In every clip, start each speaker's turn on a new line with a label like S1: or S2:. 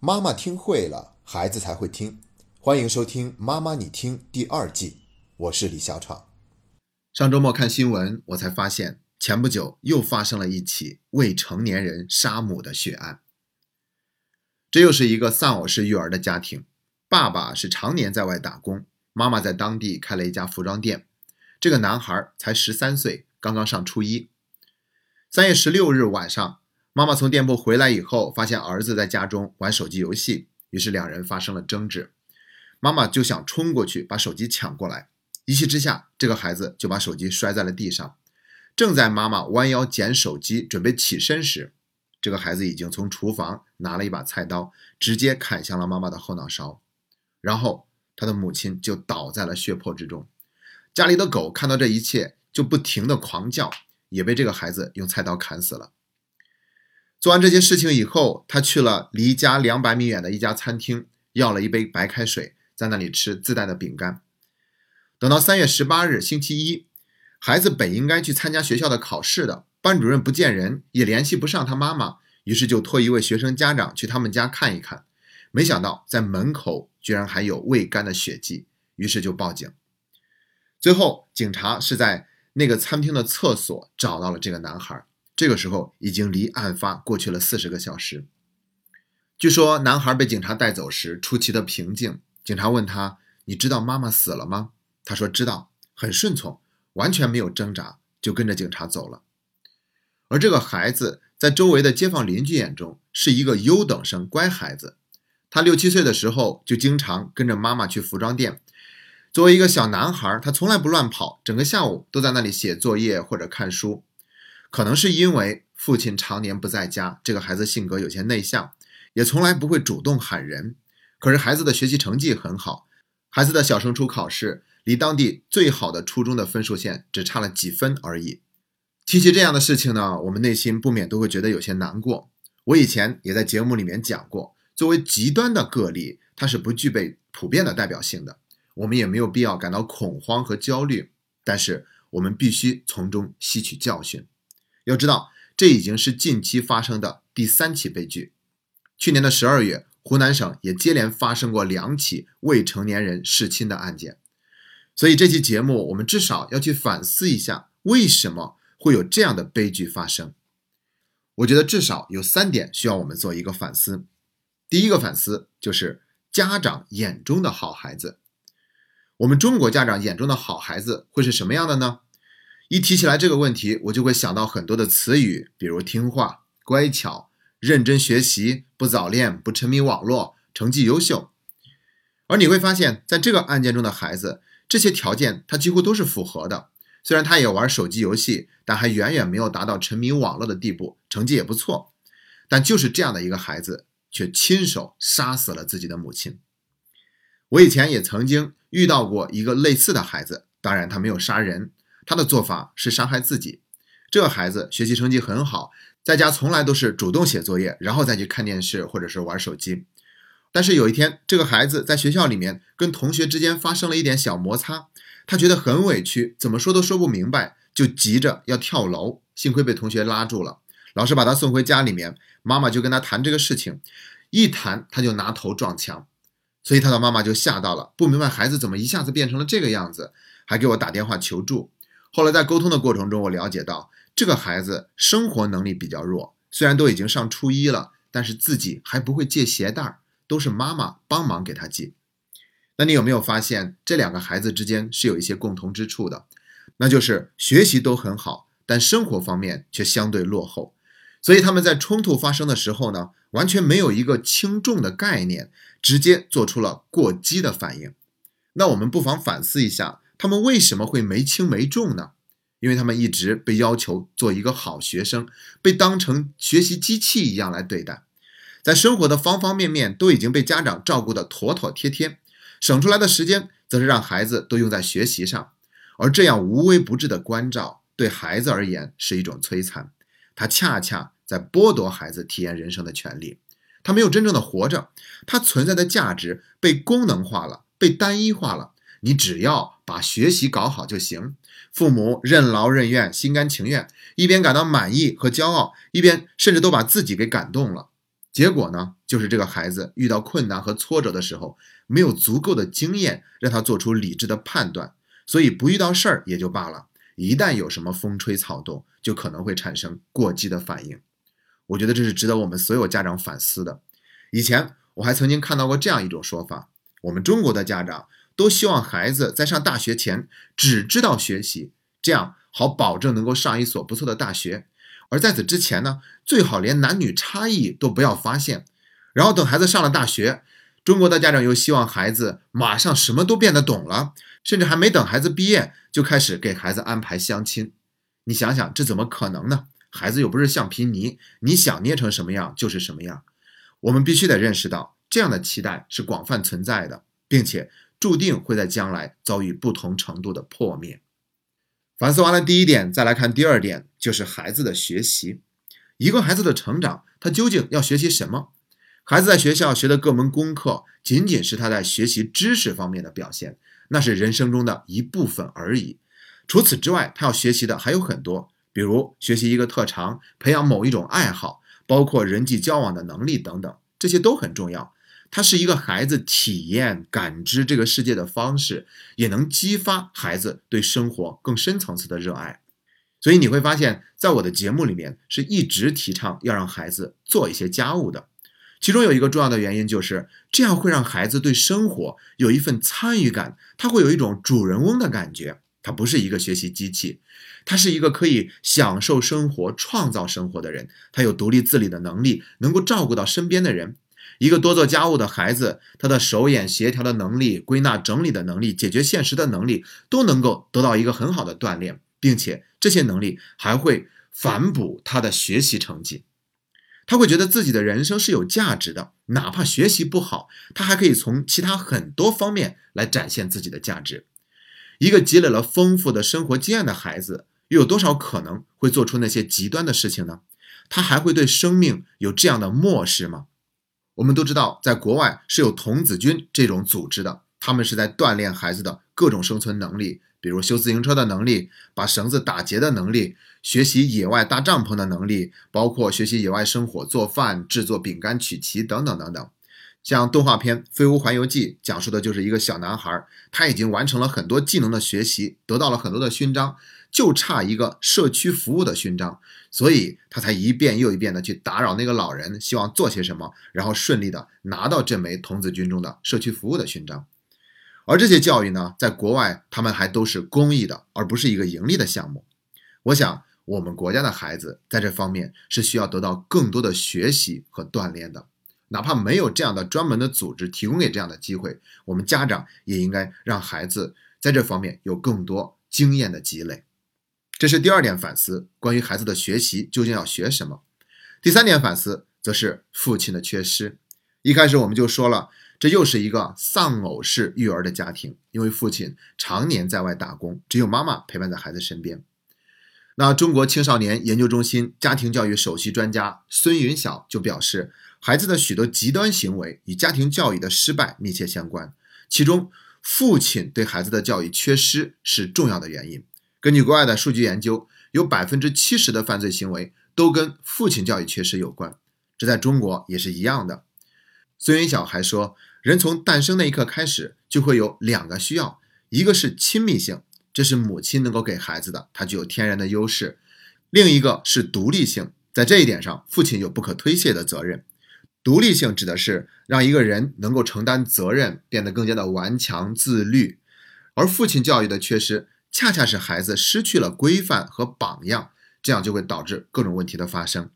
S1: 妈妈听会了，孩子才会听。欢迎收听《妈妈你听》第二季，我是李小闯。
S2: 上周末看新闻，我才发现，前不久又发生了一起未成年人杀母的血案。这又是一个丧偶式育儿的家庭，爸爸是常年在外打工，妈妈在当地开了一家服装店。这个男孩才十三岁，刚刚上初一。三月十六日晚上。妈妈从店铺回来以后，发现儿子在家中玩手机游戏，于是两人发生了争执。妈妈就想冲过去把手机抢过来，一气之下，这个孩子就把手机摔在了地上。正在妈妈弯腰捡手机准备起身时，这个孩子已经从厨房拿了一把菜刀，直接砍向了妈妈的后脑勺，然后他的母亲就倒在了血泊之中。家里的狗看到这一切，就不停的狂叫，也被这个孩子用菜刀砍死了。做完这些事情以后，他去了离家两百米远的一家餐厅，要了一杯白开水，在那里吃自带的饼干。等到三月十八日星期一，孩子本应该去参加学校的考试的，班主任不见人，也联系不上他妈妈，于是就托一位学生家长去他们家看一看。没想到在门口居然还有未干的血迹，于是就报警。最后，警察是在那个餐厅的厕所找到了这个男孩。这个时候已经离案发过去了四十个小时。据说男孩被警察带走时出奇的平静。警察问他：“你知道妈妈死了吗？”他说：“知道。”很顺从，完全没有挣扎，就跟着警察走了。而这个孩子在周围的街坊邻居眼中是一个优等生、乖孩子。他六七岁的时候就经常跟着妈妈去服装店。作为一个小男孩，他从来不乱跑，整个下午都在那里写作业或者看书。可能是因为父亲常年不在家，这个孩子性格有些内向，也从来不会主动喊人。可是孩子的学习成绩很好，孩子的小升初考试离当地最好的初中的分数线只差了几分而已。提起这样的事情呢，我们内心不免都会觉得有些难过。我以前也在节目里面讲过，作为极端的个例，它是不具备普遍的代表性的，我们也没有必要感到恐慌和焦虑。但是我们必须从中吸取教训。要知道，这已经是近期发生的第三起悲剧。去年的十二月，湖南省也接连发生过两起未成年人弑亲的案件。所以这期节目，我们至少要去反思一下，为什么会有这样的悲剧发生？我觉得至少有三点需要我们做一个反思。第一个反思就是家长眼中的好孩子。我们中国家长眼中的好孩子会是什么样的呢？一提起来这个问题，我就会想到很多的词语，比如听话、乖巧、认真学习、不早恋、不沉迷网络、成绩优秀。而你会发现在这个案件中的孩子，这些条件他几乎都是符合的。虽然他也玩手机游戏，但还远远没有达到沉迷网络的地步，成绩也不错。但就是这样的一个孩子，却亲手杀死了自己的母亲。我以前也曾经遇到过一个类似的孩子，当然他没有杀人。他的做法是伤害自己。这个孩子学习成绩很好，在家从来都是主动写作业，然后再去看电视或者是玩手机。但是有一天，这个孩子在学校里面跟同学之间发生了一点小摩擦，他觉得很委屈，怎么说都说不明白，就急着要跳楼。幸亏被同学拉住了，老师把他送回家里面，妈妈就跟他谈这个事情，一谈他就拿头撞墙，所以他的妈妈就吓到了，不明白孩子怎么一下子变成了这个样子，还给我打电话求助。后来在沟通的过程中，我了解到这个孩子生活能力比较弱，虽然都已经上初一了，但是自己还不会系鞋带儿，都是妈妈帮忙给他系。那你有没有发现这两个孩子之间是有一些共同之处的？那就是学习都很好，但生活方面却相对落后。所以他们在冲突发生的时候呢，完全没有一个轻重的概念，直接做出了过激的反应。那我们不妨反思一下。他们为什么会没轻没重呢？因为他们一直被要求做一个好学生，被当成学习机器一样来对待，在生活的方方面面都已经被家长照顾得妥妥帖帖，省出来的时间则是让孩子都用在学习上，而这样无微不至的关照对孩子而言是一种摧残，他恰恰在剥夺孩子体验人生的权利，他没有真正的活着，他存在的价值被功能化了，被单一化了。你只要把学习搞好就行，父母任劳任怨、心甘情愿，一边感到满意和骄傲，一边甚至都把自己给感动了。结果呢，就是这个孩子遇到困难和挫折的时候，没有足够的经验让他做出理智的判断，所以不遇到事儿也就罢了，一旦有什么风吹草动，就可能会产生过激的反应。我觉得这是值得我们所有家长反思的。以前我还曾经看到过这样一种说法：我们中国的家长都希望孩子在上大学前只知道学习，这样好保证能够上一所不错的大学。而在此之前呢，最好连男女差异都不要发现，然后等孩子上了大学，中国的家长又希望孩子马上什么都变得懂了，甚至还没等孩子毕业就开始给孩子安排相亲。你想想，这怎么可能呢？孩子又不是橡皮泥，你想捏成什么样就是什么样。我们必须得认识到，这样的期待是广泛存在的，并且注定会在将来遭遇不同程度的破灭。反思完了第一点，再来看第二点，就是孩子的学习。一个孩子的成长，他究竟要学习什么？孩子在学校学的各门功课，仅仅是他在学习知识方面的表现，那是人生中的一部分而已。除此之外，他要学习的还有很多，比如学习一个特长，培养某一种爱好，包括人际交往的能力等等，这些都很重要。它是一个孩子体验、感知这个世界的方式，也能激发孩子对生活更深层次的热爱。所以你会发现，在我的节目里面是一直提倡要让孩子做一些家务的。其中有一个重要的原因就是，这样会让孩子对生活有一份参与感，他会有一种主人翁的感觉。他不是一个学习机器，他是一个可以享受生活、创造生活的人。他有独立自理的能力，能够照顾到身边的人。一个多做家务的孩子，他的手眼协调的能力、归纳整理的能力、解决现实的能力，都能够得到一个很好的锻炼，并且这些能力还会反哺他的学习成绩。他会觉得自己的人生是有价值的，哪怕学习不好，他还可以从其他很多方面来展现自己的价值。一个积累了丰富的生活经验的孩子，又有多少可能会做出那些极端的事情呢？他还会对生命有这样的漠视吗？我们都知道，在国外是有童子军这种组织的，他们是在锻炼孩子的各种生存能力，比如修自行车的能力、把绳子打结的能力、学习野外搭帐篷的能力，包括学习野外生火、做饭、制作饼干、曲奇等等等等。像动画片《飞屋环游记》讲述的就是一个小男孩，他已经完成了很多技能的学习，得到了很多的勋章。就差一个社区服务的勋章，所以他才一遍又一遍的去打扰那个老人，希望做些什么，然后顺利的拿到这枚童子军中的社区服务的勋章。而这些教育呢，在国外他们还都是公益的，而不是一个盈利的项目。我想，我们国家的孩子在这方面是需要得到更多的学习和锻炼的，哪怕没有这样的专门的组织提供给这样的机会，我们家长也应该让孩子在这方面有更多经验的积累。这是第二点反思，关于孩子的学习究竟要学什么？第三点反思则是父亲的缺失。一开始我们就说了，这又是一个丧偶式育儿的家庭，因为父亲常年在外打工，只有妈妈陪伴在孩子身边。那中国青少年研究中心家庭教育首席专家孙云晓就表示，孩子的许多极端行为与家庭教育的失败密切相关，其中父亲对孩子的教育缺失是重要的原因。根据国外的数据研究，有百分之七十的犯罪行为都跟父亲教育缺失有关。这在中国也是一样的。孙云晓还说，人从诞生那一刻开始，就会有两个需要：一个是亲密性，这是母亲能够给孩子的，它具有天然的优势；另一个是独立性，在这一点上，父亲有不可推卸的责任。独立性指的是让一个人能够承担责任，变得更加的顽强自律，而父亲教育的缺失。恰恰是孩子失去了规范和榜样，这样就会导致各种问题的发生。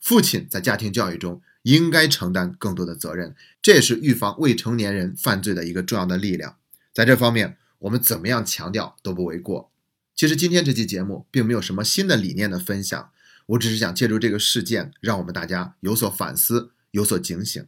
S2: 父亲在家庭教育中应该承担更多的责任，这也是预防未成年人犯罪的一个重要的力量。在这方面，我们怎么样强调都不为过。其实今天这期节目并没有什么新的理念的分享，我只是想借助这个事件，让我们大家有所反思，有所警醒。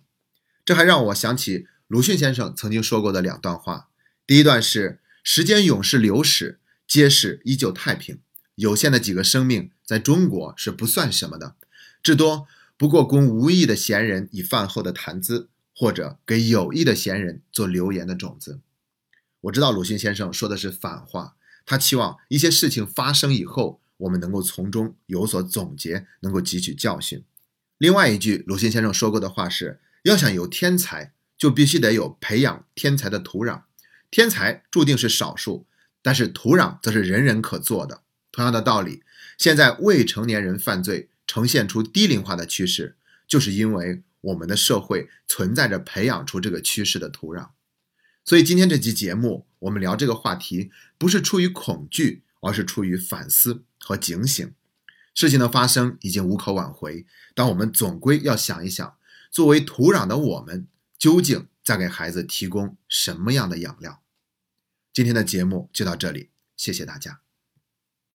S2: 这还让我想起鲁迅先生曾经说过的两段话。第一段是：时间永是流逝。皆是依旧太平，有限的几个生命在中国是不算什么的，至多不过供无意的闲人以饭后的谈资，或者给有意的闲人做留言的种子。我知道鲁迅先生说的是反话，他期望一些事情发生以后，我们能够从中有所总结，能够汲取教训。另外一句鲁迅先生说过的话是：要想有天才，就必须得有培养天才的土壤。天才注定是少数，但是土壤则是人人可做的。同样的道理，现在未成年人犯罪呈现出低龄化的趋势，就是因为我们的社会存在着培养出这个趋势的土壤。所以今天这期节目，我们聊这个话题，不是出于恐惧，而是出于反思和警醒。事情的发生已经无可挽回，但我们总归要想一想，作为土壤的我们，究竟在给孩子提供什么样的养料？今天的节目就到这里，谢谢大家。